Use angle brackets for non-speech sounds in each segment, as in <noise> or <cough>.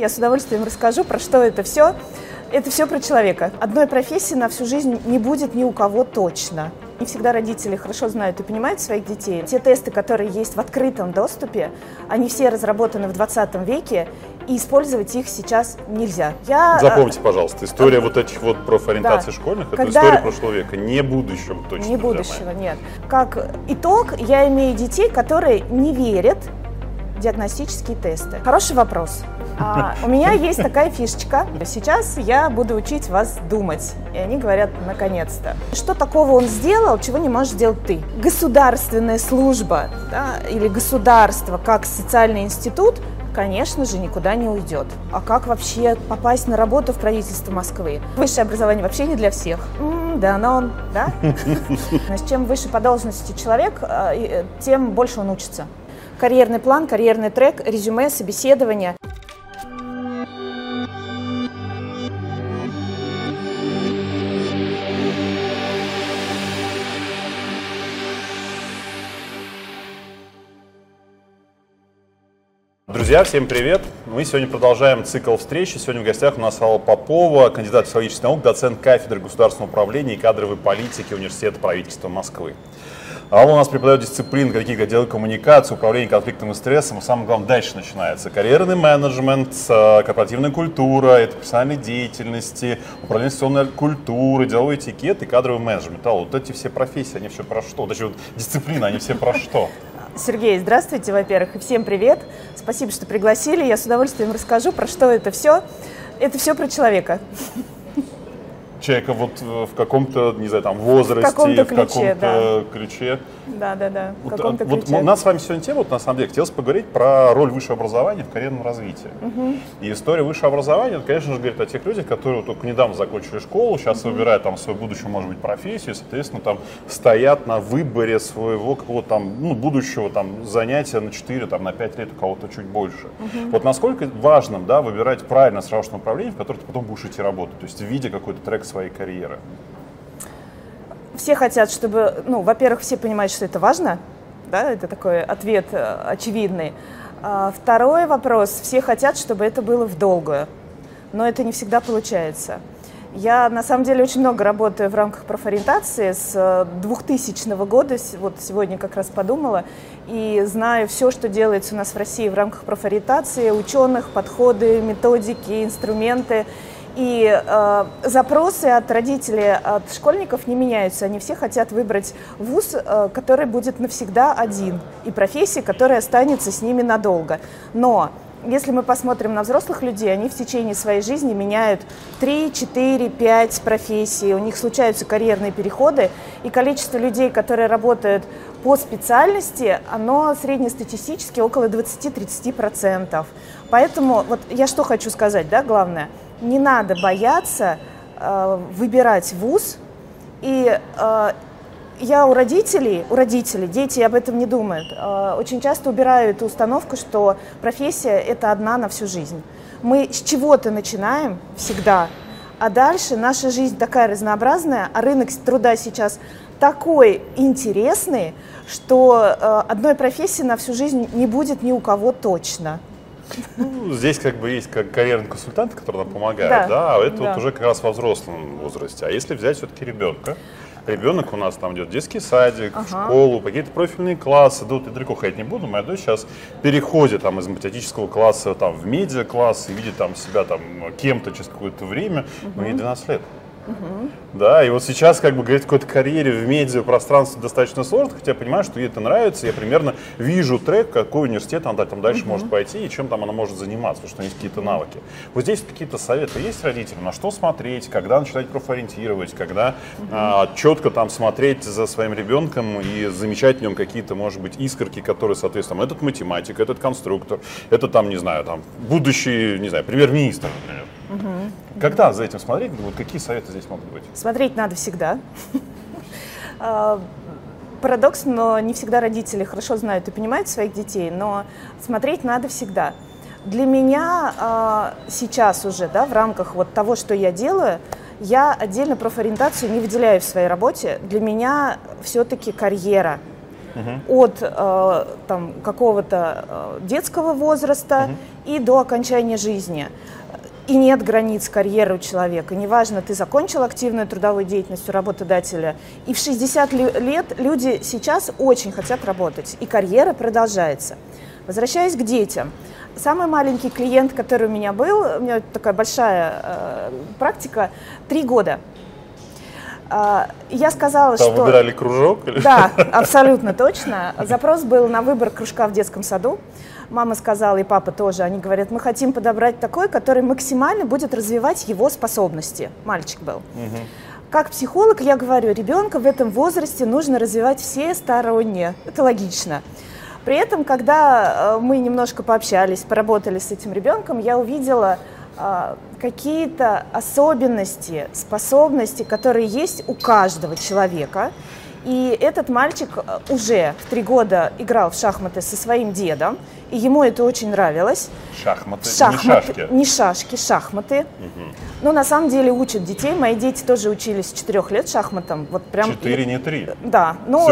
Я с удовольствием расскажу, про что это все. Это все про человека. Одной профессии на всю жизнь не будет ни у кого точно. Не всегда родители хорошо знают и понимают своих детей. Те тесты, которые есть в открытом доступе, они все разработаны в 20 веке, и использовать их сейчас нельзя. Я, э, Запомните, пожалуйста, история а, вот этих вот профориентаций да. школьных, это Когда... история прошлого века, не будущего точно. Не будущего, нет. Как итог, я имею детей, которые не верят диагностические тесты. Хороший вопрос. А, у меня <laughs> есть такая фишечка. Сейчас я буду учить вас думать. И они говорят, наконец-то. Что такого он сделал, чего не можешь сделать ты? Государственная служба да, или государство как социальный институт конечно же, никуда не уйдет. А как вообще попасть на работу в правительство Москвы? Высшее образование вообще не для всех. М-м, да, но он, да? <laughs> Чем выше по должности человек, а, э, тем больше он учится. Карьерный план, карьерный трек, резюме, собеседование. Друзья, всем привет! Мы сегодня продолжаем цикл встречи. Сегодня в гостях у нас Алла Попова, кандидат психологических наук, доцент кафедры государственного управления и кадровой политики Университета правительства Москвы. Алла у нас преподает дисциплины каких-то дел коммуникации, управления конфликтом и стрессом. И самое главное, дальше начинается. Карьерный менеджмент, э, корпоративная культура, это профессиональной деятельности, управление инвестиционной культуры, деловой этикет и кадровый менеджмент. Алла, вот эти все профессии, они все про что? Даже вот дисциплины, они все про что? Сергей, здравствуйте, во-первых, и всем привет. Спасибо, что пригласили. Я с удовольствием расскажу, про что это все. Это все про человека человека вот в каком-то, не знаю, там, возрасте, в каком-то ключе. В каком-то да. ключе. Да, да, да. В вот, а, вот у нас с вами сегодня тема, вот, на самом деле, хотелось поговорить про роль высшего образования в карьерном развитии. Угу. И история высшего образования, это, конечно же, говорит о тех людях, которые только недавно закончили школу, сейчас угу. выбирают там свою будущую, может быть, профессию, соответственно, там стоят на выборе своего какого-то там, ну, будущего там занятия на 4, там, на 5 лет, у кого-то чуть больше. Угу. Вот насколько важно, да, выбирать правильно срочное направление, в которое ты потом будешь идти работать, то есть в виде какой-то трек своей карьеры? Все хотят, чтобы, ну, во-первых, все понимают, что это важно, да, это такой ответ э, очевидный. А второй вопрос, все хотят, чтобы это было в долгую, но это не всегда получается. Я на самом деле очень много работаю в рамках профориентации с 2000 э, года, вот сегодня как раз подумала, и знаю все, что делается у нас в России в рамках профориентации, ученых, подходы, методики, инструменты. И э, запросы от родителей, от школьников не меняются. Они все хотят выбрать вуз, э, который будет навсегда один, и профессия, которая останется с ними надолго. Но если мы посмотрим на взрослых людей, они в течение своей жизни меняют 3, 4, 5 профессий, у них случаются карьерные переходы, и количество людей, которые работают по специальности, оно среднестатистически около 20-30%. Поэтому вот я что хочу сказать, да, главное – не надо бояться э, выбирать вуз. И э, я у родителей, у родителей, дети об этом не думают, э, очень часто убираю эту установку, что профессия – это одна на всю жизнь. Мы с чего-то начинаем всегда, а дальше наша жизнь такая разнообразная, а рынок труда сейчас такой интересный, что э, одной профессии на всю жизнь не будет ни у кого точно. Ну, здесь как бы есть как карьерный консультант, который нам помогает, да, да а это да. вот уже как раз во взрослом возрасте. А если взять все-таки ребенка, ребенок у нас там идет в детский садик, ага. в школу, какие-то профильные классы, да, вот я далеко ходить не буду, моя дочь сейчас переходит там из математического класса там в медиа-класс и видит там себя там кем-то через какое-то время, угу. но ей 12 лет. Угу. Да, и вот сейчас, как бы, говорить какой-то карьере в медиа пространстве достаточно сложно, хотя я понимаю, что ей это нравится, я примерно вижу трек, какой университет она там дальше угу. может пойти и чем там она может заниматься, потому что у нее какие-то навыки. Вот здесь какие-то советы есть родителям, на что смотреть, когда начинать профориентировать, когда угу. а, четко там смотреть за своим ребенком и замечать в нем какие-то, может быть, искорки, которые, соответственно, этот математик, этот конструктор, это там, не знаю, там, будущий, не знаю, премьер-министр, например. Угу. Когда за этим смотреть? Вот какие советы здесь могут быть? Смотреть надо всегда. А, парадокс, но не всегда родители хорошо знают и понимают своих детей, но смотреть надо всегда. Для меня а, сейчас уже, да, в рамках вот того, что я делаю, я отдельно профориентацию не выделяю в своей работе. Для меня все-таки карьера. угу. от э, там, какого-то детского возраста угу. и до окончания жизни. И нет границ карьеры у человека. Неважно, ты закончил активную трудовую деятельность у работодателя. И в 60 лет люди сейчас очень хотят работать. И карьера продолжается. Возвращаясь к детям. Самый маленький клиент, который у меня был, у меня такая большая э, практика, три года. Э, я сказала, Там что... выбирали кружок? Или? Да, <laughs> абсолютно точно. Запрос был на выбор кружка в детском саду. Мама сказала, и папа тоже, они говорят, мы хотим подобрать такой, который максимально будет развивать его способности. Мальчик был. Угу. Как психолог я говорю, ребенка в этом возрасте нужно развивать все сторонние. Это логично. При этом, когда э, мы немножко пообщались, поработали с этим ребенком, я увидела э, какие-то особенности, способности, которые есть у каждого человека. И этот мальчик э, уже в три года играл в шахматы со своим дедом, и ему это очень нравилось. Шахматы, шахматы не шашки? Не шашки, шахматы. Угу. Ну, на самом деле учат детей. Мои дети тоже учились с четырех лет шахматам. Вот прям... Четыре, не три. Да, ну,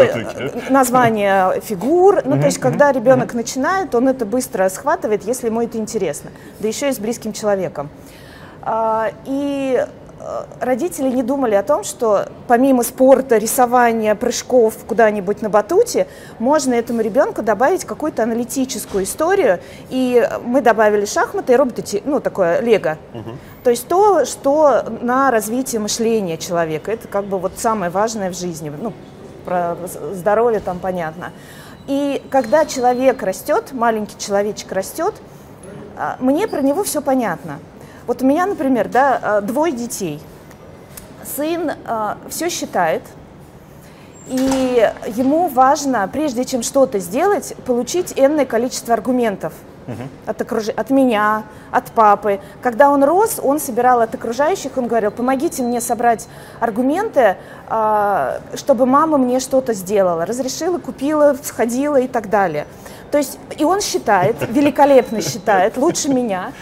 название фигур. Ну, то есть, когда ребенок начинает, он это быстро схватывает, если ему это интересно. Да еще и с близким человеком. А, и Э, родители не думали о том, что помимо спорта, рисования, прыжков куда-нибудь на батуте, можно этому ребенку добавить какую-то аналитическую историю. И мы добавили шахматы и роботы, ну, такое лего. Угу. То есть то, что на развитие мышления человека. Это как бы вот самое важное в жизни. Ну, про здоровье там понятно. И когда человек растет, маленький человечек растет, а, мне про него все понятно. Вот у меня, например, да, э, двое детей. Сын э, все считает, и ему важно, прежде чем что-то сделать, получить энное количество аргументов угу. от, окруж... от меня, от папы. Когда он рос, он собирал от окружающих, он говорил, помогите мне собрать аргументы, э, чтобы мама мне что-то сделала, разрешила, купила, сходила и так далее. То есть и он считает, <laughs> великолепно считает, лучше меня,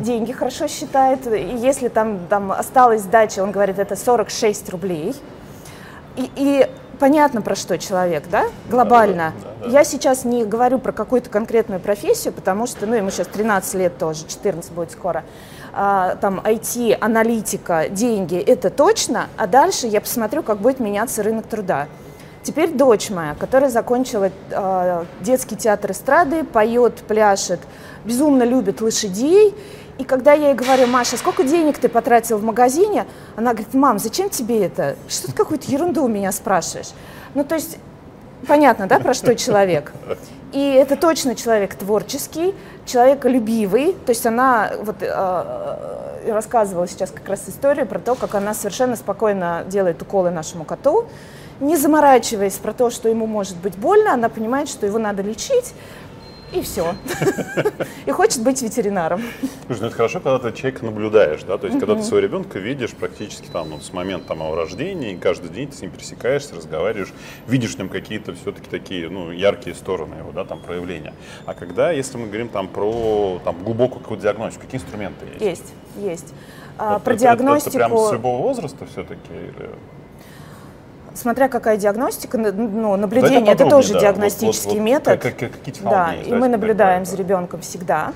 деньги хорошо считает. И если там, там осталась сдача, он говорит, это 46 рублей. И, и понятно, про что человек, да, глобально. Да, да, да. Я сейчас не говорю про какую-то конкретную профессию, потому что, ну, ему сейчас 13 лет тоже, 14 будет скоро. А, там IT, аналитика, деньги, это точно, а дальше я посмотрю, как будет меняться рынок труда. Теперь дочь моя, которая закончила э, детский театр эстрады, поет, пляшет, безумно любит лошадей. И когда я ей говорю, Маша, сколько денег ты потратил в магазине, она говорит, мам, зачем тебе это? Что ты какую-то ерунду у меня спрашиваешь? Ну, то есть, понятно, да, про что человек? И это точно человек творческий, человеколюбивый. То есть она вот э, рассказывала сейчас как раз историю про то, как она совершенно спокойно делает уколы нашему коту, не заморачиваясь про то, что ему может быть больно, она понимает, что его надо лечить, и все. <laughs> И хочет быть ветеринаром. Слушай, ну это хорошо, когда ты человека наблюдаешь, да, то есть когда ты своего ребенка видишь практически там вот, с момента там, его рождения, и каждый день ты с ним пересекаешься, разговариваешь, видишь в нем какие-то все-таки такие, ну, яркие стороны его, да, там, проявления. А когда, если мы говорим там про там, глубокую какую-то диагностику, какие инструменты есть? Есть, есть. А, вот про это, диагностику... Это, это прям с любого возраста все-таки? Или... Смотря какая диагностика, ну, наблюдение это тоже да. диагностический вот, вот, метод. Как, как, какие да, и мы наблюдаем за ребенком всегда.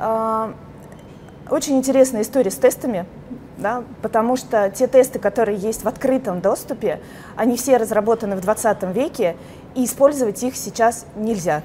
А, очень интересная история с тестами, да, потому что те тесты, которые есть в открытом доступе, они все разработаны в 20 веке, и использовать их сейчас нельзя.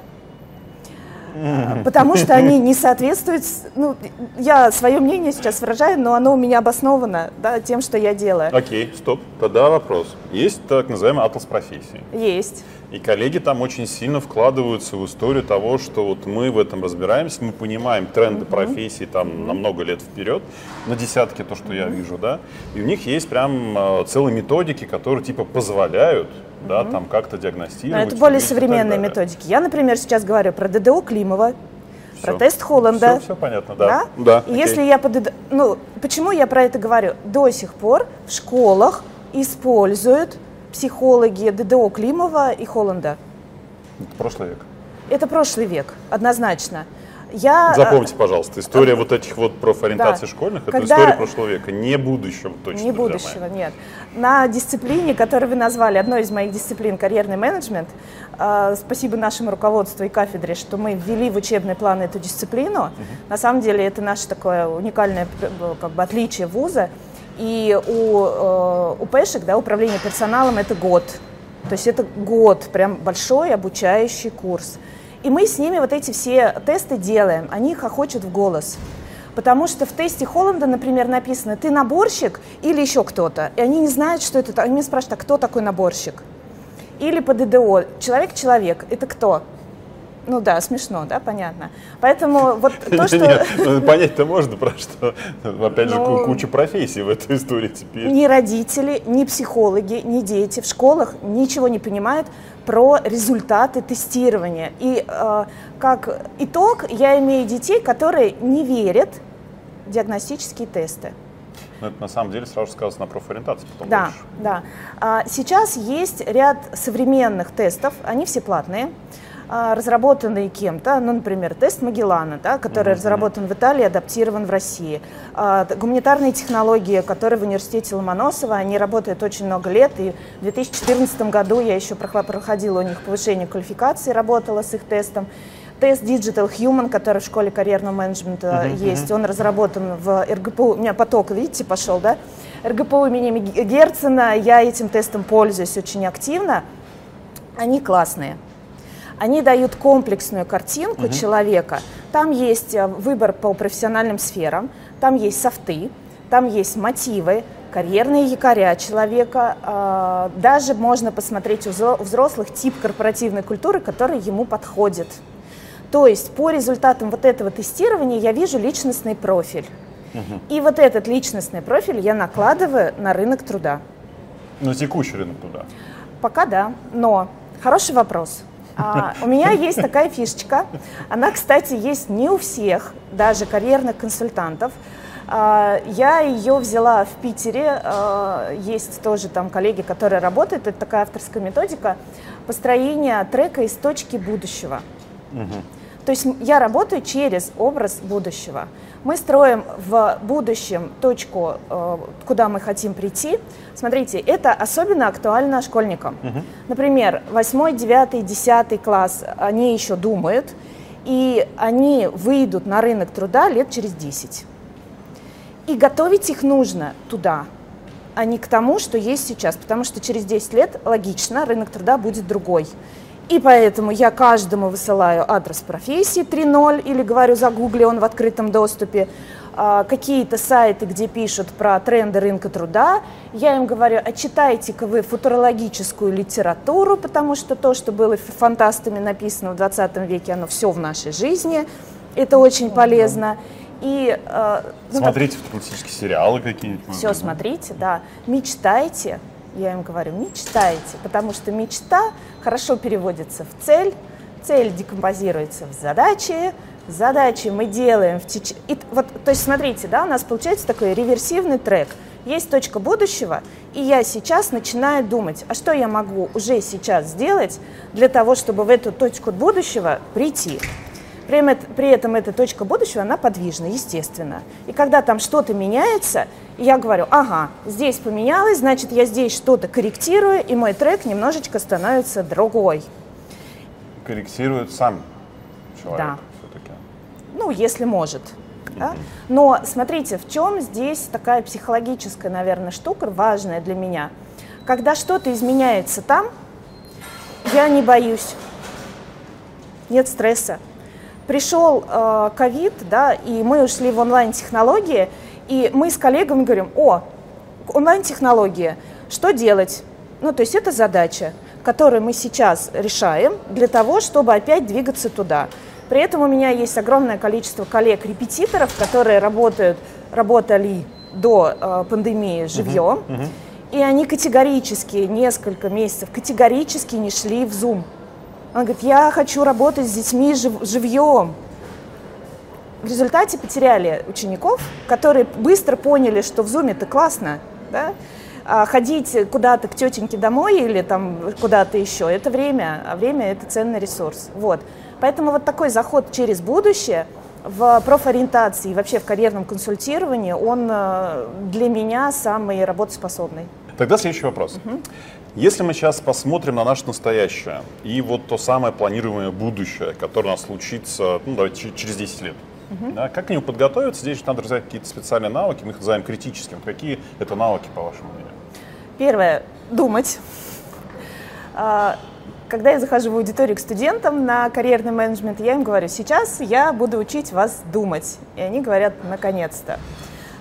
Потому что они не соответствуют, ну, я свое мнение сейчас выражаю, но оно у меня обосновано да, тем, что я делаю. Окей, стоп, тогда вопрос. Есть так называемый атлас профессии? Есть. И коллеги там очень сильно вкладываются в историю того, что вот мы в этом разбираемся, мы понимаем тренды uh-huh. профессии там uh-huh. на много лет вперед, на десятки то, что uh-huh. я вижу, да, и у них есть прям э, целые методики, которые типа позволяют да, там как-то диагностировать. Но это более современные методики. Я, например, сейчас говорю про ДДО Климова, все. про тест Холланда. Все, все понятно, да. да? да и если я по ДДО... Ну, почему я про это говорю? До сих пор в школах используют психологи ДДО Климова и Холланда. Это прошлый век. Это прошлый век, однозначно. Я... Запомните, пожалуйста, история вот этих вот профориентаций да. школьных, Когда... это история прошлого века, не будущего точно. Не будущего, нет. На дисциплине, которую вы назвали, одной из моих дисциплин, карьерный менеджмент, э, спасибо нашему руководству и кафедре, что мы ввели в учебный план эту дисциплину. Угу. На самом деле это наше такое уникальное как бы, отличие вуза. И у, э, у ПЭшек, да, управление персоналом, это год. То есть это год, прям большой обучающий курс. И мы с ними вот эти все тесты делаем, они хохочут в голос. Потому что в тесте Холланда, например, написано, ты наборщик или еще кто-то. И они не знают, что это. Они спрашивают, а кто такой наборщик? Или по ДДО, человек-человек, это кто? Ну да, смешно, да, понятно. Поэтому вот <laughs> то, что... Ну, понять-то можно, про что, опять же, ну, куча профессий в этой истории теперь. Ни родители, ни психологи, ни дети в школах ничего не понимают про результаты тестирования. И э, как итог, я имею детей, которые не верят в диагностические тесты. Но это на самом деле сразу сказано на профориентации. Потом да, больше. да. А, сейчас есть ряд современных тестов, они все платные. А, разработанные кем-то, ну, например, тест Магеллана, да, который mm-hmm. разработан в Италии, адаптирован в России. А, гуманитарные технологии, которые в университете Ломоносова, они работают очень много лет, и в 2014 году я еще проходила у них повышение квалификации, работала с их тестом. Тест Digital Human, который в школе карьерного менеджмента uh-huh, есть, он разработан в РГПУ. У меня поток, видите, пошел, да? РГПУ имени Герцена, я этим тестом пользуюсь очень активно. Они классные они дают комплексную картинку угу. человека. Там есть э, выбор по профессиональным сферам, там есть софты, там есть мотивы, карьерные якоря человека. А, даже можно посмотреть у взрослых тип корпоративной культуры, который ему подходит. То есть по результатам вот этого тестирования я вижу личностный профиль. Угу. И вот этот личностный профиль я накладываю на рынок труда. На текущий рынок труда? Пока да, но хороший вопрос. А, у меня есть такая фишечка. Она, кстати, есть не у всех, даже карьерных консультантов. А, я ее взяла в Питере. А, есть тоже там коллеги, которые работают. Это такая авторская методика построения трека из точки будущего. Угу. То есть я работаю через образ будущего. Мы строим в будущем точку, э, куда мы хотим прийти. Смотрите, это особенно актуально школьникам. Угу. Например, 8, 9, 10 класс, они еще думают, и они выйдут на рынок труда лет через 10. И готовить их нужно туда, а не к тому, что есть сейчас, потому что через 10 лет, логично, рынок труда будет другой. И поэтому я каждому высылаю адрес профессии 3.0 или говорю, загугли, он в открытом доступе. А, какие-то сайты, где пишут про тренды рынка труда. Я им говорю, а читайте-ка вы футурологическую литературу, потому что то, что было фантастами написано в 20 веке, оно все в нашей жизни. Это очень полезно. И, э, ну, смотрите так, футуристические сериалы какие-нибудь. Все смотрите, да. Мечтайте, я им говорю, мечтайте, потому что мечта хорошо переводится в цель, цель декомпозируется в задачи, задачи мы делаем в теч... И вот, то есть смотрите, да, у нас получается такой реверсивный трек. Есть точка будущего, и я сейчас начинаю думать, а что я могу уже сейчас сделать для того, чтобы в эту точку будущего прийти. При, при этом эта точка будущего, она подвижна, естественно. И когда там что-то меняется, я говорю, ага, здесь поменялось, значит, я здесь что-то корректирую, и мой трек немножечко становится другой. Корректирует сам человек да. все-таки? Ну, если может. Да? Но смотрите, в чем здесь такая психологическая, наверное, штука важная для меня. Когда что-то изменяется там, я не боюсь, нет стресса, пришел э, ковид, да, и мы ушли в онлайн-технологии, и мы с коллегами говорим, о, онлайн-технология, что делать? Ну, то есть это задача, которую мы сейчас решаем для того, чтобы опять двигаться туда. При этом у меня есть огромное количество коллег-репетиторов, которые работают, работали до э, пандемии живьем, uh-huh, uh-huh. и они категорически несколько месяцев категорически не шли в Zoom. Он говорит, я хочу работать с детьми жив, живьем. В результате потеряли учеников, которые быстро поняли, что в Zoom это классно, да? а ходить куда-то к тетеньке домой или там куда-то еще, это время, а время это ценный ресурс. Вот. Поэтому вот такой заход через будущее, в профориентации и вообще в карьерном консультировании он э, для меня самый работоспособный. Тогда следующий вопрос. Угу. Если мы сейчас посмотрим на наше настоящее и вот то самое планируемое будущее, которое у нас случится ну, давайте, через 10 лет, угу. да, как к нему подготовиться? Здесь надо развивать какие-то специальные навыки, мы их называем критическими. Какие это навыки, по вашему мнению? Первое – думать. А, когда я захожу в аудиторию к студентам на карьерный менеджмент, я им говорю, сейчас я буду учить вас думать. И они говорят, наконец-то.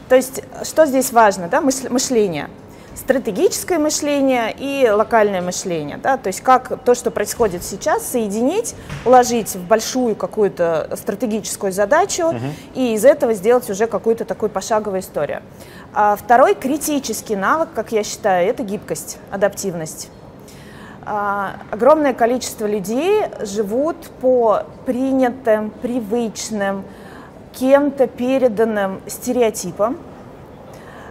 То есть, что здесь важно, да, мышление стратегическое мышление и локальное мышление. Да? То есть как то, что происходит сейчас, соединить, уложить в большую какую-то стратегическую задачу угу. и из этого сделать уже какую-то такую пошаговую историю. А второй критический навык, как я считаю, это гибкость, адаптивность. А, огромное количество людей живут по принятым, привычным, кем-то переданным стереотипам,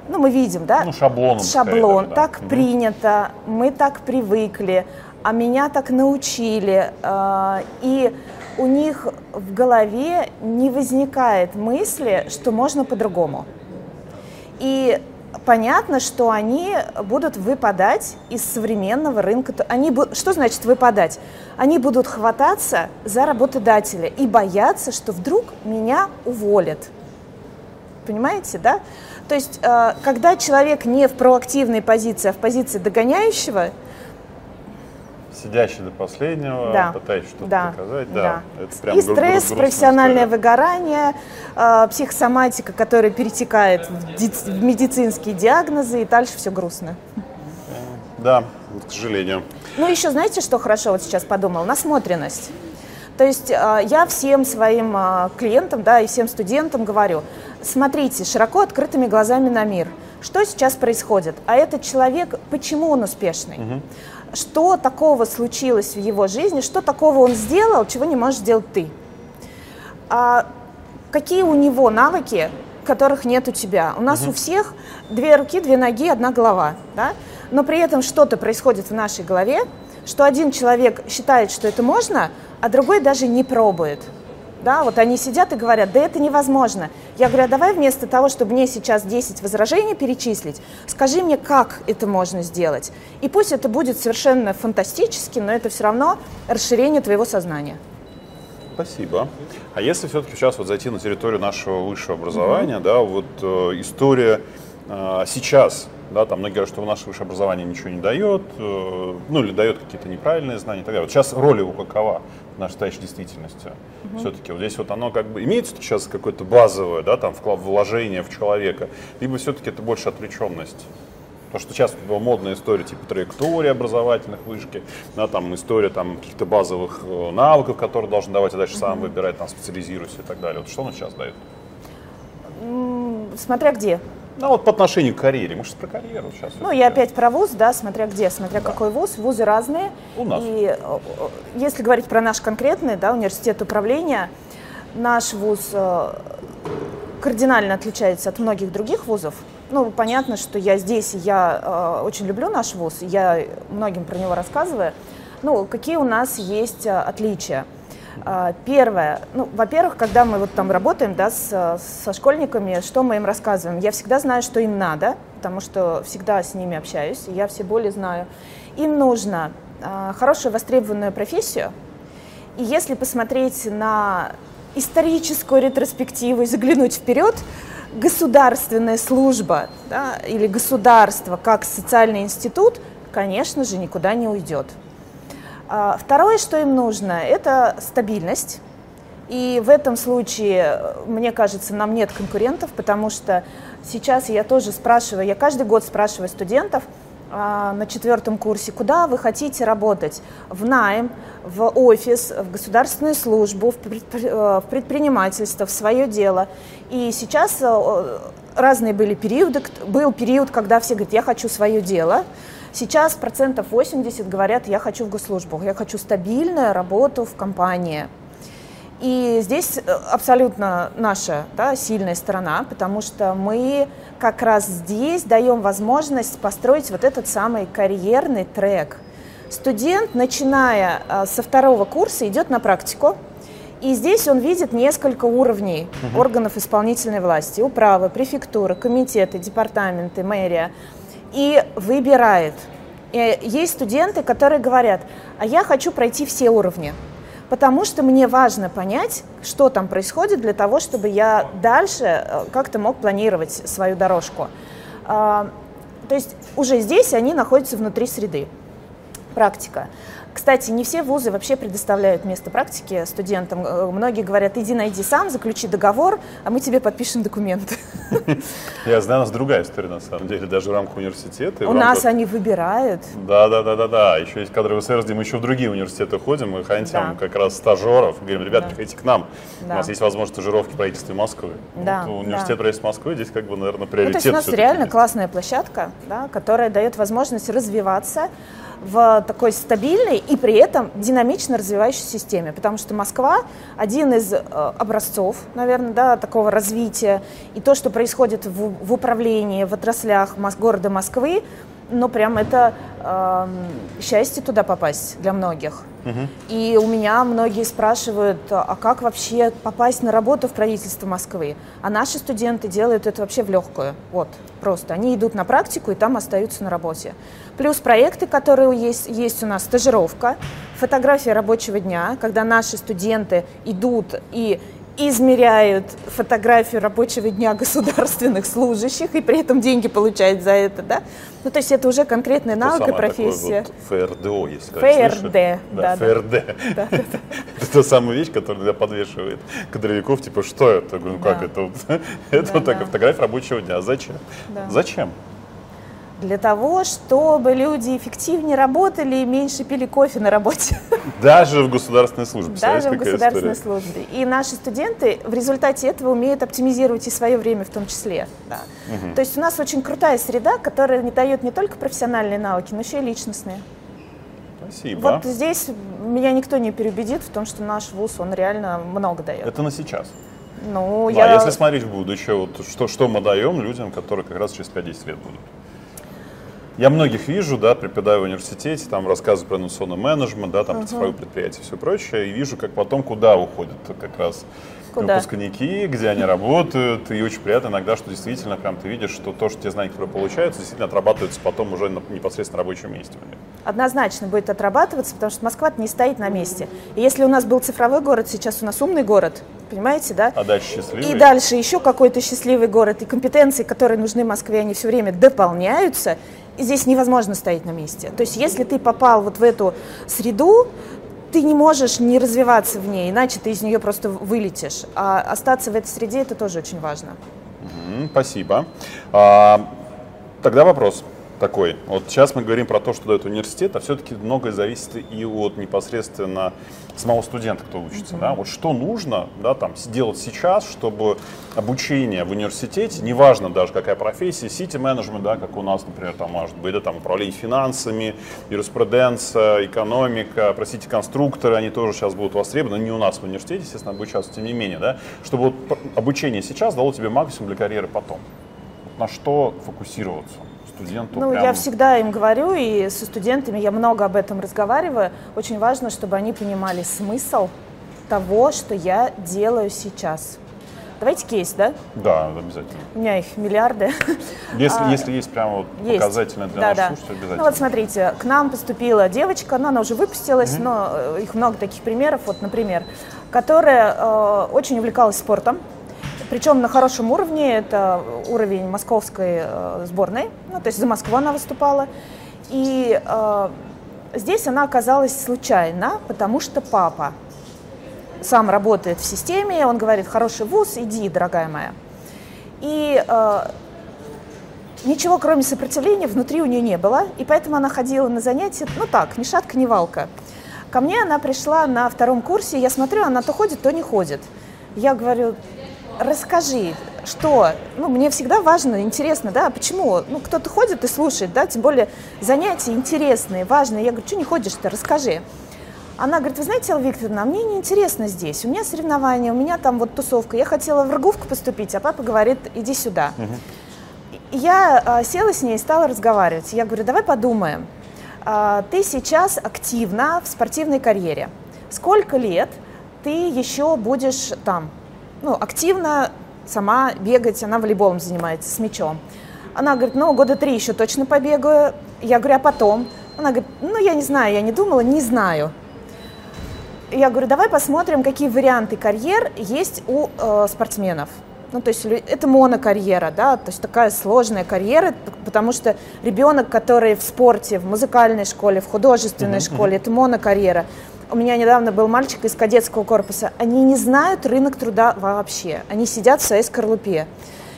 ну, мы видим, да? Ну, шаблон. Шаблон, скорее, да. так угу. принято, мы так привыкли, а меня так научили. Э, и у них в голове не возникает мысли, что можно по-другому. И понятно, что они будут выпадать из современного рынка. Они, что значит выпадать? Они будут хвататься за работодателя и бояться, что вдруг меня уволят. Понимаете, да? То есть, э, когда человек не в проактивной позиции, а в позиции догоняющего, Сидящий до последнего, да. пытаясь что-то да. доказать. Да. да. Это прям и стресс, профессиональное история. выгорание, э, психосоматика, которая перетекает в, ди- в медицинские диагнозы, и дальше все грустно. Да, к сожалению. Ну, еще знаете, что хорошо вот сейчас подумал? Насмотренность. То есть э, я всем своим э, клиентам да, и всем студентам говорю, смотрите широко открытыми глазами на мир. Что сейчас происходит? А этот человек, почему он успешный? Угу. Что такого случилось в его жизни? Что такого он сделал, чего не можешь сделать ты? А какие у него навыки, которых нет у тебя? У нас угу. у всех две руки, две ноги, одна голова. Да? Но при этом что-то происходит в нашей голове, что один человек считает, что это можно, а другой даже не пробует. Да, вот они сидят и говорят, да это невозможно. Я говорю, а давай вместо того, чтобы мне сейчас 10 возражений перечислить, скажи мне, как это можно сделать. И пусть это будет совершенно фантастически, но это все равно расширение твоего сознания. Спасибо. А если все-таки сейчас вот зайти на территорию нашего высшего образования, mm-hmm. да, вот э, история э, сейчас, да, там многие говорят, что наше высшее образование ничего не дает, э, ну или дает какие-то неправильные знания и так далее. Вот сейчас роль его какова? Настоящей действительности. Угу. Все-таки вот здесь вот оно как бы имеет сейчас какое-то базовое, да, там вклад вложение в человека, либо все-таки это больше отвлеченность. Потому что сейчас была модная история типа траектории образовательных вышки, да, там история там каких-то базовых э, навыков, которые должен давать, а дальше угу. сам выбирать, там специализируйся и так далее. Вот что он сейчас дает? Смотря где. Ну вот по отношению к карьере. Мы сейчас про карьеру сейчас. Ну, я опять про вуз, да, смотря где, смотря да. какой вуз. Вузы разные. У нас. И если говорить про наш конкретный, да, университет управления, наш вуз э, кардинально отличается от многих других вузов. Ну, понятно, что я здесь, я э, очень люблю наш вуз, я многим про него рассказываю. Ну, какие у нас есть э, отличия? А, первое, ну, во-первых, когда мы вот там работаем, да, с, со школьниками, что мы им рассказываем? Я всегда знаю, что им надо, потому что всегда с ними общаюсь, я все более знаю. Им нужно а, хорошую востребованную профессию, и если посмотреть на историческую ретроспективу и заглянуть вперед, государственная служба да, или государство как социальный институт, конечно же, никуда не уйдет. А, второе, что им нужно, это стабильность. И в этом случае, мне кажется, нам нет конкурентов, потому что сейчас я тоже спрашиваю, я каждый год спрашиваю студентов а, на четвертом курсе, куда вы хотите работать? В найм, в офис, в государственную службу, в э, предпринимательство, в свое дело. И сейчас э, разные были периоды. Был период, когда все говорят, я хочу свое дело. Сейчас процентов 80 говорят, я хочу в госслужбу, я хочу стабильную работу в компании. И здесь э, абсолютно наша да, сильная сторона, потому что мы как раз здесь даем возможность построить вот этот самый карьерный трек. Студент, начиная э, со второго курса, идет на практику, И здесь он видит несколько уровней угу. органов исполнительной власти. Управы, префектуры, комитеты, департаменты, мэрия. И выбирает. И есть студенты, которые говорят, а я хочу пройти все уровни. Потому что мне важно понять, что там происходит для того, чтобы я дальше э, как-то мог планировать свою дорожку. А, то есть уже здесь они находятся внутри среды. Практика. Кстати, не все вузы вообще предоставляют место практики студентам. Э, многие говорят, иди найди сам, заключи договор, а мы тебе подпишем документы. <laughs> Я знаю, у нас другая история, на самом деле, даже в рамках университета. У нас они выбирают. Да, да, да, да, да. Еще есть кадровый сервис, где мы еще в другие университеты ходим, мы хантим как раз стажеров, говорим, ребят, приходите к нам. У нас есть возможность стажировки в правительстве Москвы. Да. университет правительства Москвы здесь как бы, наверное, приоритет. Ну, то есть у нас реально классная площадка, которая дает возможность развиваться в такой стабильной и при этом динамично развивающейся системе, потому что Москва один из э, образцов, наверное, да, такого развития, и то, что происходит в, в управлении, в отраслях города Москвы, ну, прям это э, счастье туда попасть для многих. Угу. И у меня многие спрашивают, а как вообще попасть на работу в правительство Москвы? А наши студенты делают это вообще в легкую. Вот, просто. Они идут на практику и там остаются на работе. Плюс проекты, которые есть, есть у нас, стажировка, фотография рабочего дня, когда наши студенты идут и измеряют фотографию рабочего дня государственных служащих и при этом деньги получают за это, да? Ну, то есть это уже конкретная наука, профессия. Вот ФРДО, если ФРД, да, да. ФРД. Да, да, да. <laughs> Это та самая вещь, которая для подвешивает кадровиков, типа, что это? Я говорю, ну как это? Это вот <laughs> такая фотография рабочего дня. Зачем? Зачем? Для того, чтобы люди эффективнее работали и меньше пили кофе на работе. <laughs> Даже в государственной службе. Даже в государственной история. службе. И наши студенты в результате этого умеют оптимизировать и свое время в том числе. Да. Угу. То есть у нас очень крутая среда, которая не дает не только профессиональные навыки, но еще и личностные. Спасибо. Вот здесь меня никто не переубедит в том, что наш вуз, он реально много дает. Это на сейчас. Ну, да, я... если смотреть в будущее, вот что, что мы даем людям, которые как раз через 5-10 лет будут? Я многих вижу, да, преподаю в университете, там рассказываю про инновационный менеджмент, да, там uh-huh. цифровые предприятия и все прочее, и вижу, как потом куда уходят как раз Куда? выпускники, где они работают, и очень приятно иногда, что действительно прям ты видишь, что то, что те знания, которые получаются, действительно отрабатываются потом уже на непосредственно рабочем месте. Однозначно будет отрабатываться, потому что Москва не стоит на месте. И если у нас был цифровой город, сейчас у нас умный город, понимаете, да? А дальше счастливый. И дальше еще какой-то счастливый город, и компетенции, которые нужны Москве, они все время дополняются, здесь невозможно стоять на месте. То есть если ты попал вот в эту среду, ты не можешь не развиваться в ней, иначе ты из нее просто вылетишь. А остаться в этой среде это тоже очень важно. Спасибо. А, тогда вопрос такой. Вот сейчас мы говорим про то, что дает университет, а все-таки многое зависит и от непосредственно самого студента, кто учится. Mm-hmm. Да? Вот что нужно да, там, сделать сейчас, чтобы обучение в университете, неважно даже какая профессия, сити-менеджмент, да, как у нас, например, там может быть, да, там управление финансами, юриспруденция, экономика, простите, конструкторы, они тоже сейчас будут востребованы, не у нас в университете, естественно, обучаться, тем не менее, да, чтобы вот обучение сейчас дало тебе максимум для карьеры потом. На что фокусироваться? Студенту? Ну, прям... я всегда им говорю, и со студентами я много об этом разговариваю. Очень важно, чтобы они понимали смысл того, что я делаю сейчас. Давайте кейс, да? Да, обязательно. У меня их миллиарды. Если, а, если есть прямо вот есть. показательно для да, наших да. слушателей, обязательно. Ну вот смотрите, к нам поступила девочка, ну, она уже выпустилась, mm-hmm. но э, их много таких примеров. Вот, например, которая э, очень увлекалась спортом, причем на хорошем уровне, это уровень московской э, сборной, ну, то есть за Москву она выступала. И э, здесь она оказалась случайно, потому что папа сам работает в системе, он говорит, хороший вуз, иди, дорогая моя. И э, ничего, кроме сопротивления, внутри у нее не было, и поэтому она ходила на занятия, ну так, ни шатка, ни валка. Ко мне она пришла на втором курсе, я смотрю, она то ходит, то не ходит. Я говорю, расскажи, что, ну, мне всегда важно, интересно, да, почему, ну, кто-то ходит и слушает, да, тем более занятия интересные, важные. Я говорю, что не ходишь-то, расскажи. Она говорит, вы знаете, Алла Викторовна, а мне не интересно здесь, у меня соревнования, у меня там вот тусовка, я хотела в Рыгувку поступить, а папа говорит, иди сюда. Угу. Я а, села с ней и стала разговаривать. Я говорю, давай подумаем, а, ты сейчас активна в спортивной карьере. Сколько лет ты еще будешь там, ну, активно сама бегать, она волейболом занимается, с мячом. Она говорит, ну, года три еще точно побегаю. Я говорю, а потом? Она говорит, ну, я не знаю, я не думала, не знаю. Я говорю, давай посмотрим, какие варианты карьер есть у э, спортсменов. Ну, то есть это монокарьера, да, то есть такая сложная карьера, потому что ребенок, который в спорте, в музыкальной школе, в художественной mm-hmm. школе, это монокарьера. У меня недавно был мальчик из кадетского корпуса. Они не знают рынок труда вообще. Они сидят в своей скорлупе.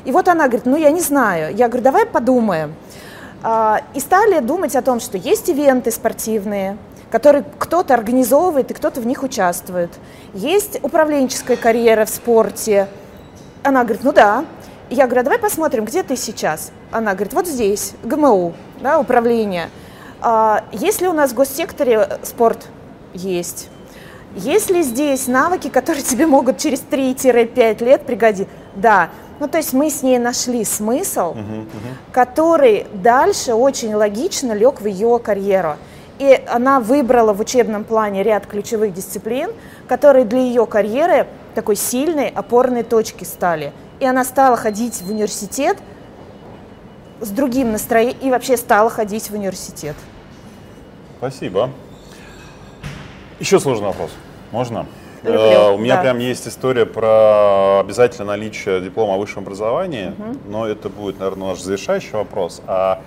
И вот она говорит, ну я не знаю. Я говорю, давай подумаем. А, и стали думать о том, что есть ивенты спортивные, которые кто-то организовывает и кто-то в них участвует. Есть управленческая карьера в спорте. Она говорит, ну да. Я говорю, а давай посмотрим, где ты сейчас. Она говорит, вот здесь, ГМУ, да, управление. А, есть ли у нас в госсекторе спорт? Есть. Есть ли здесь навыки, которые <laughs> тебе могут через 3-5 лет пригодиться? Да. Ну, то есть мы с ней нашли смысл, uh-huh, uh-huh. который дальше очень логично лег в ее карьеру. И она выбрала в учебном плане ряд ключевых дисциплин, которые для ее карьеры такой сильной опорной точки стали. И она стала ходить в университет с другим настроением и вообще стала ходить в университет. Спасибо. Еще сложный вопрос. Можно? Люблю, uh, у меня да. прям есть история про обязательное наличие диплома о высшем образовании, угу. но это будет, наверное, наш завершающий вопрос. А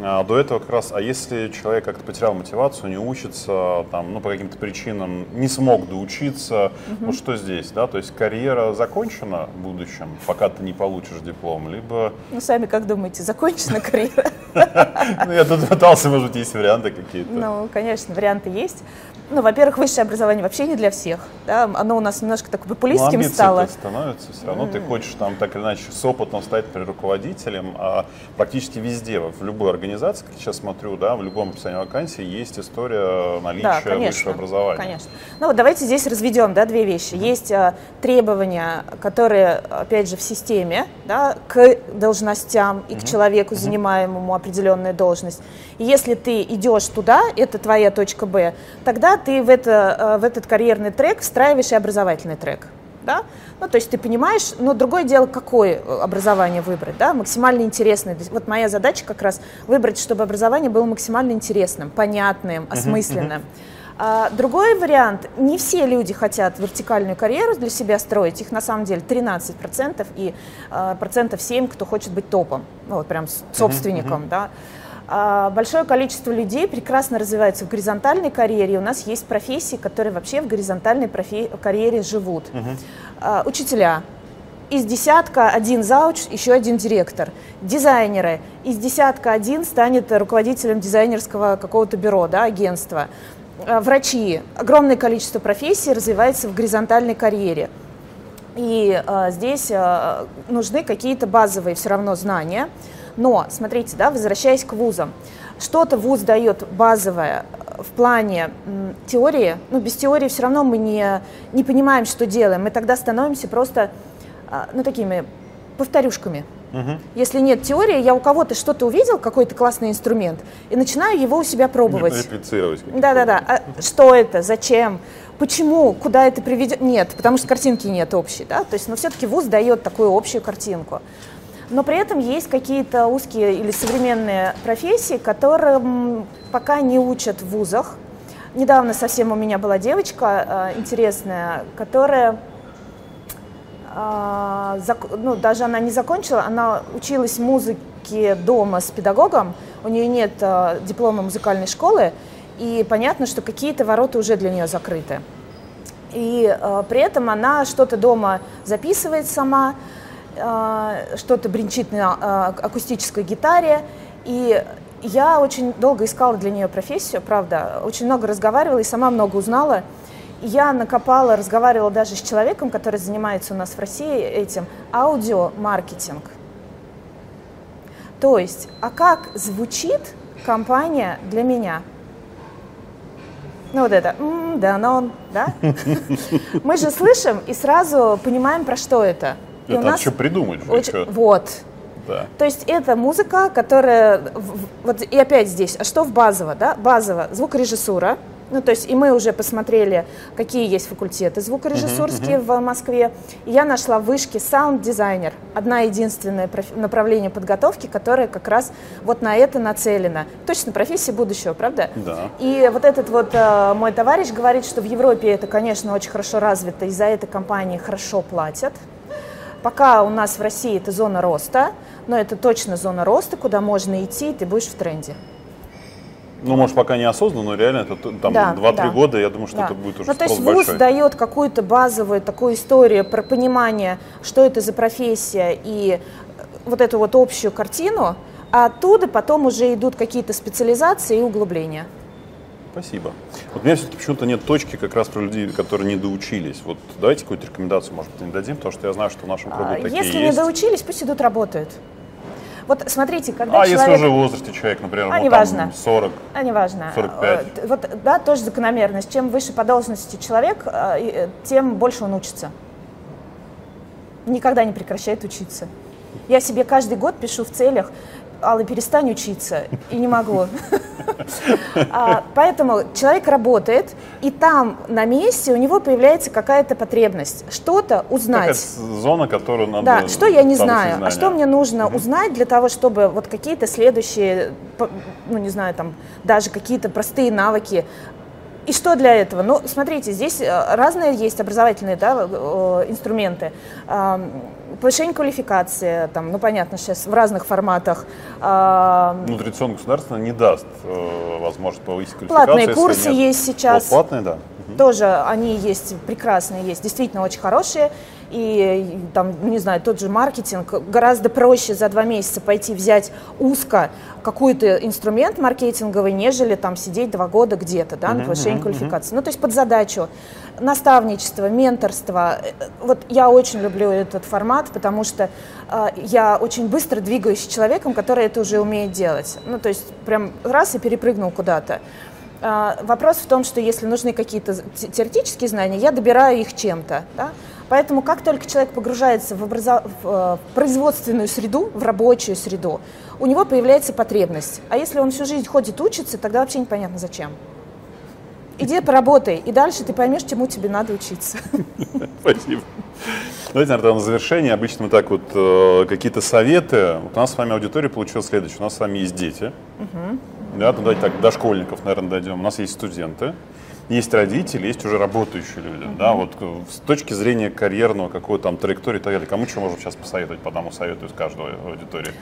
а до этого как раз, а если человек как-то потерял мотивацию, не учится, там, ну, по каким-то причинам не смог доучиться, угу. вот что здесь, да, то есть карьера закончена в будущем, пока ты не получишь диплом, либо... Ну, сами как думаете, закончена карьера? <laughs> Ну, я тут пытался, может быть, есть варианты какие-то. Ну, конечно, варианты есть. Ну, во-первых, высшее образование вообще не для всех. Да? Оно у нас немножко так популистским ну, стало. становится все равно. Mm. Ты хочешь там так или иначе с опытом стать при руководителем, а практически везде, в любой организации, как я сейчас смотрю, да, в любом описании вакансии есть история наличия да, конечно, высшего образования. Конечно. Ну вот давайте здесь разведем да, две вещи. Mm. Есть а, требования, которые, опять же, в системе да, к должностям и mm-hmm. к человеку, занимаемому определенную должность. И если ты идешь туда, это твоя точка Б, тогда ты в, это, э, в этот карьерный трек встраиваешь и образовательный трек. Да? Ну, то есть ты понимаешь, но другое дело, какое э, образование выбрать, да, максимально интересное. Вот моя задача как раз выбрать, чтобы образование было максимально интересным, понятным, осмысленным. Uh-huh, uh-huh. А, другой вариант, не все люди хотят вертикальную карьеру для себя строить, их на самом деле 13% и а, процентов 7, кто хочет быть топом, ну вот прям собственником, uh-huh, uh-huh. да. А, большое количество людей прекрасно развивается в горизонтальной карьере. У нас есть профессии, которые вообще в горизонтальной профи- карьере живут. Угу. Учителя. Из десятка один зауч, еще один директор. Дизайнеры. Из десятка один станет руководителем дизайнерского какого-то бюро, да, агентства. А, врачи. Огромное количество профессий развивается в горизонтальной карьере. И э, здесь э, нужны какие-то базовые все равно знания. Но, смотрите, да, возвращаясь к вузам, что-то вуз дает базовое в плане теории, ну, без теории все равно мы не, не понимаем, что делаем, мы тогда становимся просто, а, ну, такими повторюшками. Угу. Если нет теории, я у кого-то что-то увидел, какой-то классный инструмент, и начинаю его у себя пробовать. Да-да-да. А что это? Зачем? Почему? Куда это приведет? Нет, потому что картинки нет общей, да. То есть, но все-таки вуз дает такую общую картинку. Но при этом есть какие-то узкие или современные профессии, которым пока не учат в вузах. Недавно совсем у меня была девочка э, интересная, которая зак, ну, даже она не закончила, она училась музыке дома с педагогом, у нее нет э, диплома музыкальной школы, и понятно, что какие-то ворота уже для нее закрыты. И э, при этом она что-то дома записывает сама, а, что-то бренчит на а, акустической гитаре. И я очень долго искала для нее профессию, правда, очень много разговаривала и сама много узнала. Я накопала, разговаривала даже с человеком, который занимается у нас в России этим, аудиомаркетинг. То есть, а как звучит компания для меня? Ну вот это, да, но он, да? <laughs> Мы же слышим и сразу понимаем, про что это. И это у нас что придумать очень, Вот. Да. То есть это музыка, которая... Вот и опять здесь, а что в базово? Да? Базово звукорежиссура, Ну, то есть, и мы уже посмотрели, какие есть факультеты звукорежиссурские uh-huh, uh-huh. в Москве. И я нашла в вышке саунд-дизайнер. Одна единственное проф... направление подготовки, которое как раз вот на это нацелено. Точно профессия будущего, правда? Да. И вот этот вот э, мой товарищ говорит, что в Европе это, конечно, очень хорошо развито, и за это компании хорошо платят. Пока у нас в России это зона роста, но это точно зона роста, куда можно идти, и ты будешь в тренде. Ну, может, пока не осознанно, но реально это там да, 2-3 да. года, я думаю, что да. это будет уже Ну, то есть ВУЗ дает какую-то базовую такую историю про понимание, что это за профессия и вот эту вот общую картину, а оттуда потом уже идут какие-то специализации и углубления. Спасибо. Вот у меня все-таки почему-то нет точки как раз про людей, которые не доучились. Вот давайте какую-то рекомендацию, может быть, не дадим, потому что я знаю, что в нашем кругу а, такие Если есть. не доучились, пусть идут работают. Вот смотрите, когда а человек... если уже в возрасте человек, например, а, ну, там 40, а, неважно. 45? Э, вот, да, тоже закономерность. Чем выше по должности человек, э, э, тем больше он учится. Никогда не прекращает учиться. Я себе каждый год пишу в целях, Алла, перестань учиться. И не могу. <laughs> А, поэтому человек работает, и там на месте у него появляется какая-то потребность, что-то узнать. зона, которую надо... Да, что я не знаю, а что мне нужно узнать для того, чтобы вот какие-то следующие, ну не знаю, там даже какие-то простые навыки и что для этого? Ну, смотрите, здесь э, разные есть образовательные да, э, инструменты. Повышение квалификации, там, ну, понятно, сейчас в разных форматах. Ну, традиционно государство не даст э, возможность повысить квалификацию. Платные курсы нет. есть сейчас. Вот, платные, да. Тоже они есть прекрасные, есть действительно очень хорошие и там, ну, не знаю, тот же маркетинг, гораздо проще за два месяца пойти взять узко какой-то инструмент маркетинговый, нежели там сидеть два года где-то, да, на повышение uh-huh, квалификации. Uh-huh. Ну, то есть под задачу наставничество, менторство. Вот я очень люблю этот формат, потому что э, я очень быстро двигаюсь с человеком, который это уже умеет делать. Ну, то есть прям раз и перепрыгнул куда-то. Э, вопрос в том, что если нужны какие-то теоретические знания, я добираю их чем-то. Да? Поэтому как только человек погружается в, образо... в э, производственную среду, в рабочую среду, у него появляется потребность. А если он всю жизнь ходит учится, тогда вообще непонятно зачем. Иди поработай, и дальше ты поймешь, чему тебе надо учиться. <laughs> Спасибо. Давайте, наверное, на завершение. Обычно мы так вот э, какие-то советы. Вот у нас с вами аудитория получилась следующая. У нас с вами есть дети. Угу. Да, ну, давайте так, до школьников, наверное, дойдем. У нас есть студенты есть родители, есть уже работающие люди. Mm-hmm. Да, вот с точки зрения карьерного какой-то там траектории и так далее, кому что можем сейчас посоветовать, по одному совету из каждой аудитории?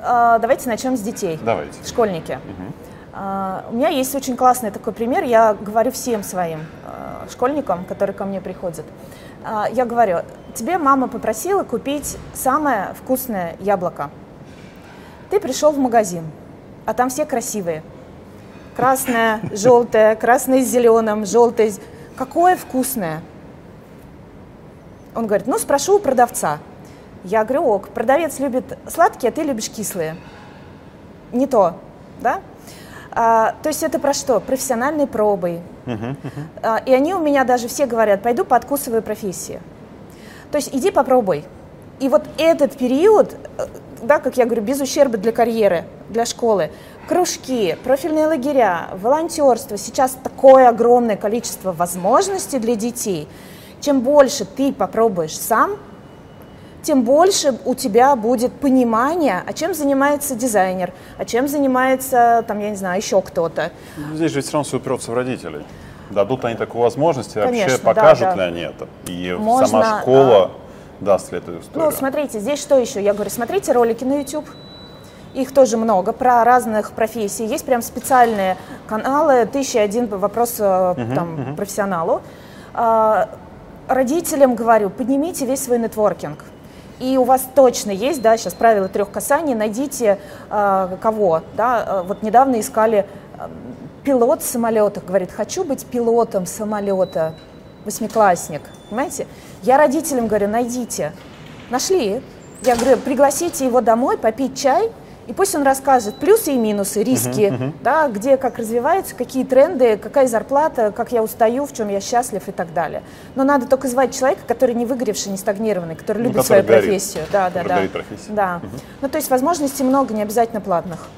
А, давайте начнем с детей. Давайте. Школьники. Угу. У меня есть очень классный такой пример. Я говорю всем своим а, школьникам, которые ко мне приходят. А, я говорю, тебе мама попросила купить самое вкусное яблоко. Ты пришел в магазин, а там все красивые – красное, желтое, красное с зеленым, желтое. Какое вкусное? Он говорит, ну спрошу у продавца. Я говорю, ок, продавец любит сладкие, а ты любишь кислые. Не то, да? А, то есть это про что? Профессиональной пробой. Uh-huh, uh-huh. А, и они у меня даже все говорят, пойду подкусываю профессию. То есть иди попробуй. И вот этот период, э, да, как я говорю, без ущерба для карьеры, для школы, кружки, профильные лагеря, волонтерство. Сейчас такое огромное количество возможностей для детей. Чем больше ты попробуешь сам, тем больше у тебя будет понимание, а чем занимается дизайнер, а чем занимается, там, я не знаю, еще кто-то. Здесь же все равно все упрется в родителей. Дадут они такую возможность, Конечно, вообще покажут да, да. ли они это? И Можно, сама школа а... даст ли эту историю? Ну, смотрите, здесь что еще? Я говорю, смотрите ролики на YouTube их тоже много, про разных профессий. Есть прям специальные каналы, тысяча один вопрос uh-huh, там, uh-huh. профессионалу. А, родителям говорю, поднимите весь свой нетворкинг. И у вас точно есть, да, сейчас правило трех касаний, найдите э, кого, да, вот недавно искали э, пилот самолета, говорит, хочу быть пилотом самолета, восьмиклассник, понимаете? Я родителям говорю, найдите, нашли, я говорю, пригласите его домой попить чай, и пусть он расскажет плюсы и минусы, риски, uh-huh, uh-huh. да, где как развивается, какие тренды, какая зарплата, как я устаю, в чем я счастлив и так далее. Но надо только звать человека, который не выгоревший, не стагнированный, который ну, любит который свою горит, профессию. Да, да, да. Да. Uh-huh. Ну, то есть возможностей много, не обязательно платных.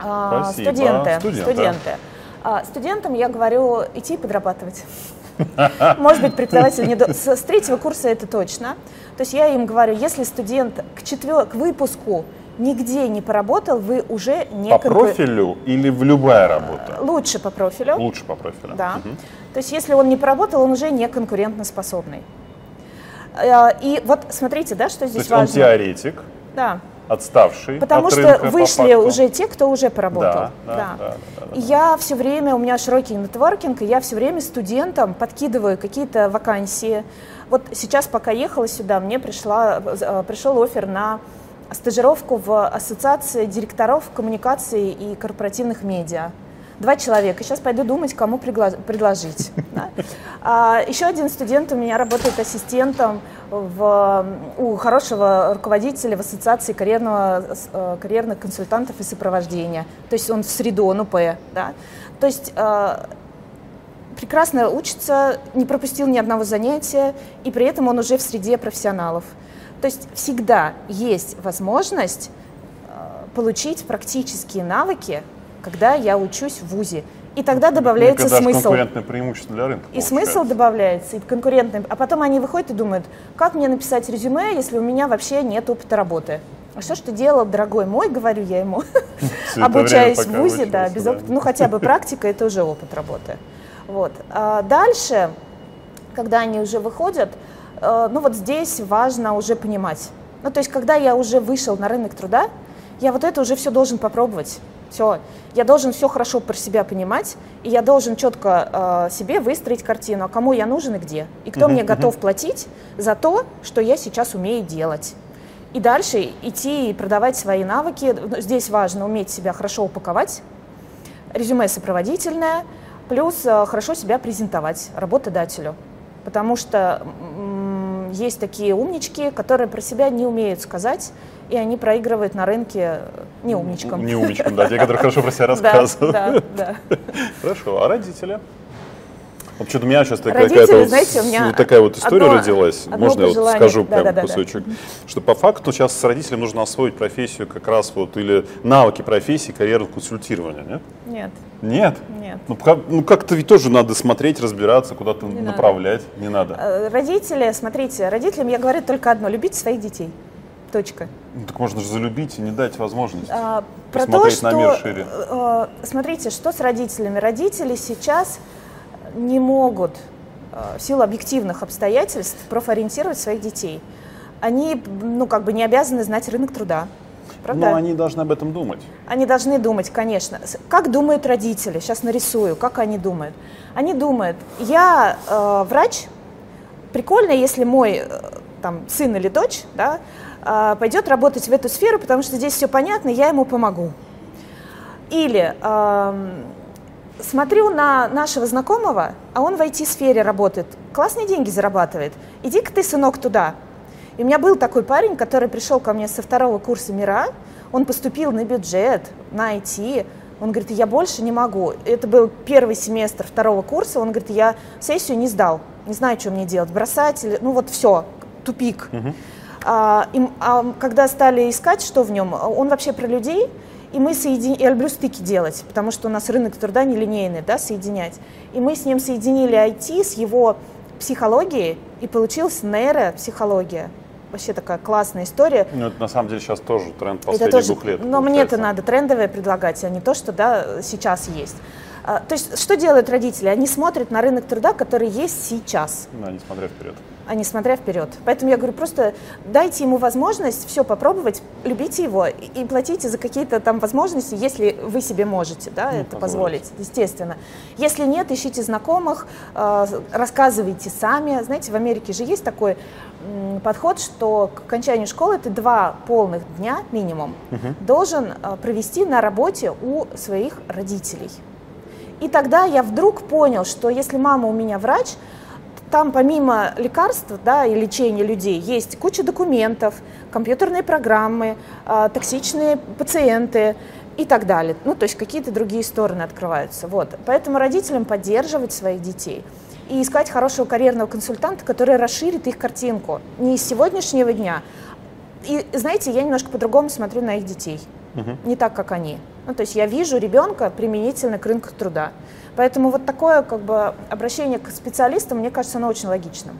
А, Спасибо. Студенты. Студент, студенты. А студентам я говорю идти подрабатывать. <laughs> Может быть, преподаватель не до... С третьего курса это точно. То есть я им говорю, если студент к, четвер... к выпуску нигде не поработал, вы уже не... По профилю или в любая работа? Лучше по профилю. Лучше по профилю. Да. Угу. То есть если он не поработал, он уже не конкурентоспособный. Э, и вот смотрите, да, что здесь То есть важно. он теоретик. Да отставший Потому от что рынка, вышли уже те, кто уже поработал. Да, да, да. да, да, да, я все время, у меня широкий нетворкинг, и я все время студентам подкидываю какие-то вакансии. Вот сейчас, пока ехала сюда, мне пришла, э, пришел офер на стажировку в Ассоциации директоров коммуникации и корпоративных медиа два человека. Сейчас пойду думать, кому предложить. <laughs> Да? А, еще один студент у меня работает ассистентом в, у хорошего руководителя в Ассоциации карьерного, э, карьерных консультантов и сопровождения. То есть он в среду, он УП. Да? То есть э, прекрасно учится, не пропустил ни одного занятия, и при этом он уже в среде профессионалов. То есть всегда есть возможность э, получить практические навыки, когда я учусь в ВУЗе. И тогда добавляется Мне смысл. конкурентное преимущество для рынка. И смысл добавляется, и конкурентный. А потом они выходят и думают, как мне написать резюме, если у меня вообще нет опыта работы. А что ж ты делал, дорогой мой, говорю я ему, <laughs> обучаясь в ВУЗе, да, без опыта. Ну, хотя бы <laughs> практика, это уже опыт работы. Вот. А дальше, когда они уже выходят, э, ну вот здесь важно уже понимать. Ну, то есть, когда я уже вышел на рынок труда, я вот это уже все должен попробовать. Все. Я должен все хорошо про себя понимать, и я должен четко э, себе выстроить картину, а кому я нужен и где. И кто uh-huh, мне uh-huh. готов платить за то, что я сейчас умею делать. И дальше идти и продавать свои навыки. Здесь важно уметь себя хорошо упаковать, резюме сопроводительное, плюс э, хорошо себя презентовать работодателю. Потому что есть такие умнички, которые про себя не умеют сказать, и они проигрывают на рынке не умничкам. Не умничкам, да, те, которые хорошо про себя <laughs> рассказывают. Да, да, Хорошо, а родители? Вот что-то у меня сейчас такая, Родители, знаете, у меня вот такая вот история одно, родилась. Одно Можно я вот скажу да, прям да, кусочек? Да. Что по факту сейчас с родителям нужно освоить профессию как раз вот, или навыки профессии карьерного консультирования, нет? Нет. Нет? Нет. Ну, ну как-то ведь тоже надо смотреть, разбираться, куда-то направлять. Надо. Не надо. Э, родители, смотрите, родителям я говорю только одно, любите своих детей. Точка. Ну, так можно же залюбить и не дать возможность а, про посмотреть то, что, на мир шире. Э, смотрите, что с родителями. Родители сейчас не могут э, в силу объективных обстоятельств профориентировать своих детей. Они, ну, как бы не обязаны знать рынок труда. Правда? Но они должны об этом думать. Они должны думать, конечно. Как думают родители? Сейчас нарисую, как они думают. Они думают, я э, врач, прикольно, если мой э, там, сын или дочь да, пойдет работать в эту сферу, потому что здесь все понятно, я ему помогу. Или смотрю на нашего знакомого, а он в IT-сфере работает, классные деньги зарабатывает. Иди-ка ты, сынок, туда. И у меня был такой парень, который пришел ко мне со второго курса МИРА, он поступил на бюджет, на IT, он говорит, я больше не могу. Это был первый семестр второго курса, он говорит, я сессию не сдал, не знаю, что мне делать, бросать или, ну вот все, тупик. Uh-huh. А, и, а когда стали искать, что в нем, он вообще про людей, и мы соединили, я люблю стыки делать, потому что у нас рынок труда нелинейный, да, соединять. И мы с ним соединили IT с его психологией, и получилась нейропсихология. Вообще такая классная история. Ну, это на самом деле сейчас тоже тренд последних тоже, двух лет. Но мне это надо трендовое предлагать, а не то, что да, сейчас есть. А, то есть что делают родители? Они смотрят на рынок труда, который есть сейчас. Да, не смотря вперед а не смотря вперед. Поэтому я говорю, просто дайте ему возможность все попробовать, любите его и платите за какие-то там возможности, если вы себе можете да, ну, это позволить, естественно. Если нет, ищите знакомых, э, рассказывайте сами. Знаете, в Америке же есть такой подход, что к окончанию школы ты два полных дня минимум угу. должен э, провести на работе у своих родителей. И тогда я вдруг понял, что если мама у меня врач, там помимо лекарств да, и лечения людей есть куча документов, компьютерные программы, э, токсичные пациенты и так далее. Ну, то есть какие-то другие стороны открываются. Вот. Поэтому родителям поддерживать своих детей и искать хорошего карьерного консультанта, который расширит их картинку. Не из сегодняшнего дня. И знаете, я немножко по-другому смотрю на их детей. Угу. Не так, как они. Ну, то есть я вижу ребенка применительно к рынку труда. Поэтому вот такое как бы обращение к специалистам, мне кажется, оно очень логичным.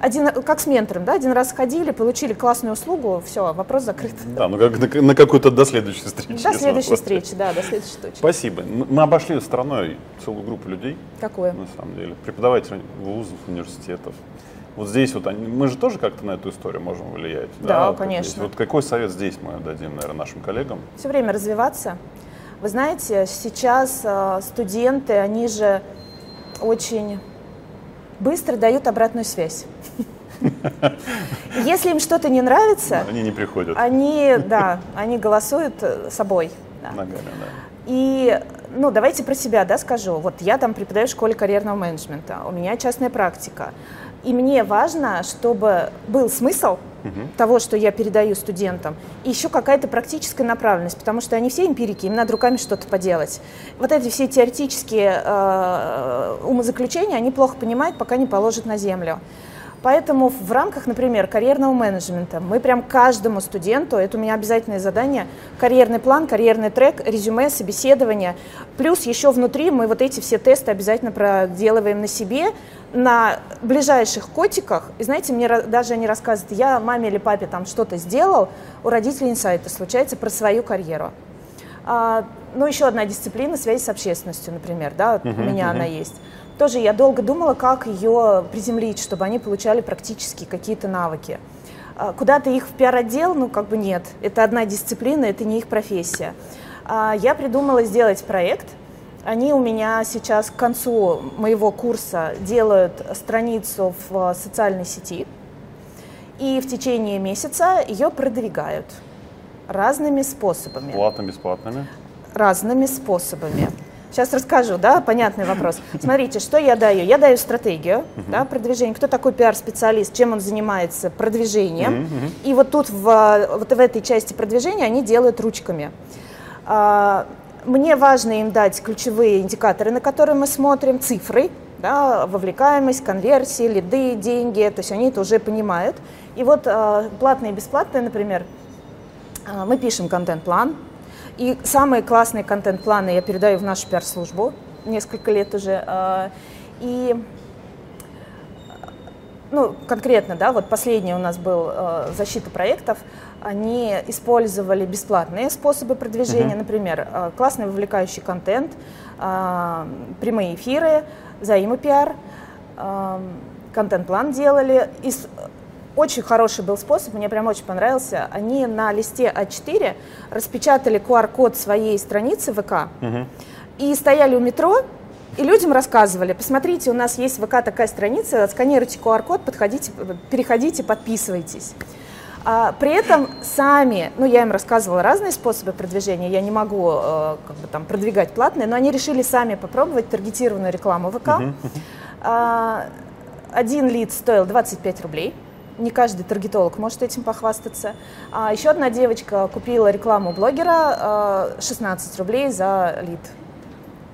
Один, как с ментором, да, один раз ходили, получили классную услугу, все, вопрос закрыт. Да, ну как на, на какую-то до следующей встречи. До следующей встречи, да, до следующей точки. Спасибо. Мы обошли стороной целую группу людей. Какую? На самом деле. Преподавателей вузов, университетов. Вот здесь вот они, мы же тоже как-то на эту историю можем влиять. Да, да конечно. Вот какой совет здесь мы дадим, наверное, нашим коллегам? Все время развиваться. Вы знаете, сейчас э, студенты, они же очень быстро дают обратную связь. <laughs> Если им что-то не нравится, они не приходят. Они, да, они голосуют э, собой. Да. Ногами, да. И, ну, давайте про себя, да, скажу. Вот я там преподаю в школе карьерного менеджмента, у меня частная практика. И мне важно, чтобы был смысл угу. того, что я передаю студентам, и еще какая-то практическая направленность, потому что они все эмпирики, им надо руками что-то поделать. Вот эти все теоретические э, умозаключения они плохо понимают, пока не положат на землю. Поэтому в рамках, например, карьерного менеджмента мы прям каждому студенту, это у меня обязательное задание, карьерный план, карьерный трек, резюме, собеседование. Плюс еще внутри мы вот эти все тесты обязательно проделываем на себе, на ближайших котиках. И знаете, мне даже они рассказывают, я маме или папе там что-то сделал, у родителей инсайты случается про свою карьеру. А, ну, еще одна дисциплина – связь с общественностью, например, да, uh-huh, у меня uh-huh. она есть. Тоже я долго думала, как ее приземлить, чтобы они получали практически какие-то навыки. А, куда-то их в пиар-отдел, ну как бы нет. Это одна дисциплина, это не их профессия. А, я придумала сделать проект. Они у меня сейчас к концу моего курса делают страницу в социальной сети. И в течение месяца ее продвигают разными способами. Платно, бесплатными? Разными способами. Сейчас расскажу, да, понятный вопрос. Смотрите, что я даю? Я даю стратегию, uh-huh. да, продвижения. Кто такой пиар-специалист, чем он занимается продвижением. Uh-huh. И вот тут, в, вот в этой части продвижения они делают ручками. А, мне важно им дать ключевые индикаторы, на которые мы смотрим, цифры, да, вовлекаемость, конверсии, лиды, деньги, то есть они это уже понимают. И вот а, платные и бесплатные, например, а, мы пишем контент-план, и самые классные контент-планы я передаю в нашу пиар-службу несколько лет уже. А, и ну, конкретно, да, вот последний у нас был э, защита проектов, они использовали бесплатные способы продвижения, uh-huh. например, э, классный вовлекающий контент, э, прямые эфиры, взаимопиар, э, контент-план делали. И очень хороший был способ, мне прям очень понравился. Они на листе А4 распечатали QR-код своей страницы ВК угу. и стояли у метро, и людям рассказывали, посмотрите, у нас есть в ВК такая страница, сканируйте QR-код, подходите, переходите, подписывайтесь. А, при этом сами, ну я им рассказывала разные способы продвижения, я не могу э, как бы там продвигать платные, но они решили сами попробовать таргетированную рекламу ВК. Uh-huh. А, один лид стоил 25 рублей не каждый таргетолог может этим похвастаться. А еще одна девочка купила рекламу блогера 16 э, рублей за лид.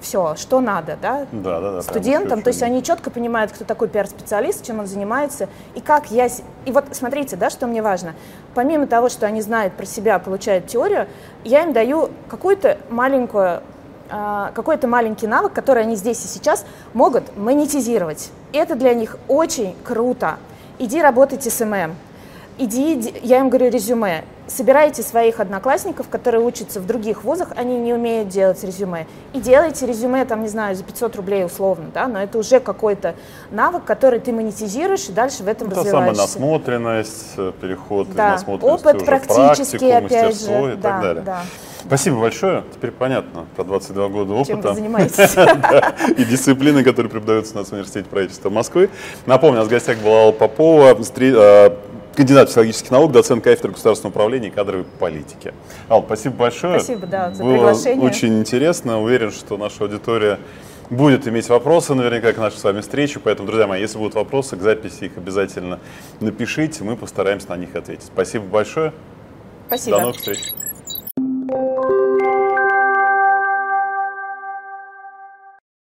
Все, что надо, да? Да, да, да. Студентам, то есть они четко понимают, кто такой пиар-специалист, чем он занимается, и как я... И вот смотрите, да, что мне важно. Помимо того, что они знают про себя, получают теорию, я им даю какую-то маленькую э, какой-то маленький навык, который они здесь и сейчас могут монетизировать. Это для них очень круто иди работайте с ММ, иди, я им говорю резюме, собирайте своих одноклассников, которые учатся в других вузах, они не умеют делать резюме, и делайте резюме, там, не знаю, за 500 рублей условно, да, но это уже какой-то навык, который ты монетизируешь и дальше в этом это развиваешься. самая насмотренность, э, переход да. насмотренности Опыт практический, практику, опять же. и да, так далее. Да. Спасибо большое. Теперь понятно про 22 года опыта. Чем вы занимаетесь. <laughs> И дисциплины, которые преподаются у нас в Университете правительства Москвы. Напомню, у нас в гостях была Алла Попова, э, кандидат психологических наук, доцент кафедры государственного управления и кадровой политики. Ал, спасибо большое. Спасибо, да, за Было приглашение. очень интересно. Уверен, что наша аудитория будет иметь вопросы наверняка к нашей с вами встрече. Поэтому, друзья мои, если будут вопросы к записи, их обязательно напишите. Мы постараемся на них ответить. Спасибо большое. Спасибо. До новых встреч.